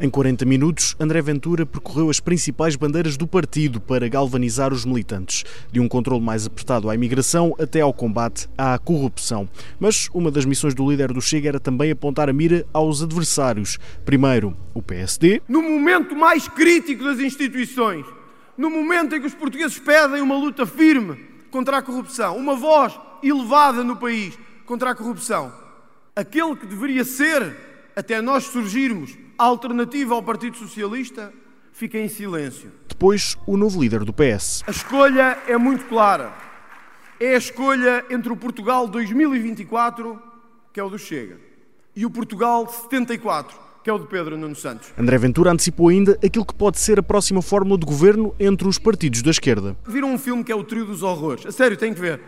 Em 40 minutos, André Ventura percorreu as principais bandeiras do partido para galvanizar os militantes, de um controle mais apertado à imigração até ao combate à corrupção. Mas uma das missões do líder do Chega era também apontar a mira aos adversários. Primeiro, o PSD. No momento mais crítico das instituições, no momento em que os portugueses pedem uma luta firme contra a corrupção, uma voz elevada no país contra a corrupção, aquele que deveria ser, até nós surgirmos, a alternativa ao Partido Socialista fica em silêncio. Depois, o novo líder do PS. A escolha é muito clara. É a escolha entre o Portugal 2024, que é o do Chega, e o Portugal 74, que é o de Pedro Nuno Santos. André Ventura antecipou ainda aquilo que pode ser a próxima fórmula de governo entre os partidos da esquerda. Viram um filme que é o Trio dos Horrores. A sério, tem que ver.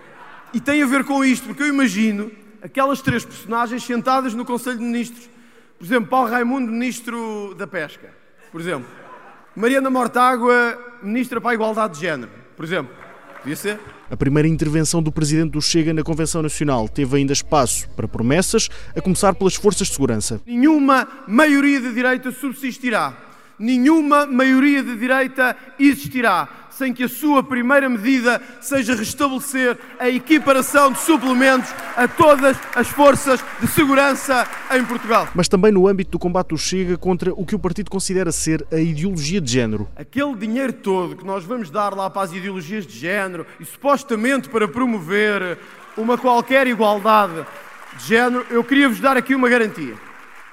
E tem a ver com isto, porque eu imagino aquelas três personagens sentadas no Conselho de Ministros por exemplo, Paulo Raimundo, Ministro da Pesca. Por exemplo. Mariana Mortágua, Ministra para a Igualdade de Género. Por exemplo. Podia ser. A primeira intervenção do Presidente do Chega na Convenção Nacional teve ainda espaço para promessas, a começar pelas forças de segurança. Nenhuma maioria de direita subsistirá. Nenhuma maioria de direita existirá sem que a sua primeira medida seja restabelecer a equiparação de suplementos a todas as forças de segurança em Portugal. Mas também no âmbito do combate do Chega contra o que o partido considera ser a ideologia de género. Aquele dinheiro todo que nós vamos dar lá para as ideologias de género e supostamente para promover uma qualquer igualdade de género, eu queria vos dar aqui uma garantia.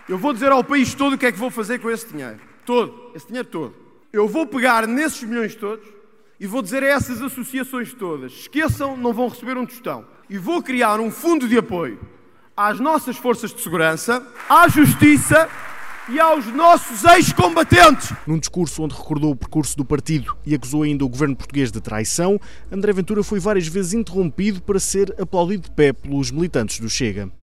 Eu vou dizer ao país todo o que é que vou fazer com esse dinheiro. Todo, esse dinheiro todo. Eu vou pegar nesses milhões todos e vou dizer a essas associações todas: esqueçam, não vão receber um tostão. E vou criar um fundo de apoio às nossas forças de segurança, à justiça e aos nossos ex-combatentes. Num discurso onde recordou o percurso do partido e acusou ainda o governo português de traição, André Ventura foi várias vezes interrompido para ser aplaudido de pé pelos militantes do Chega.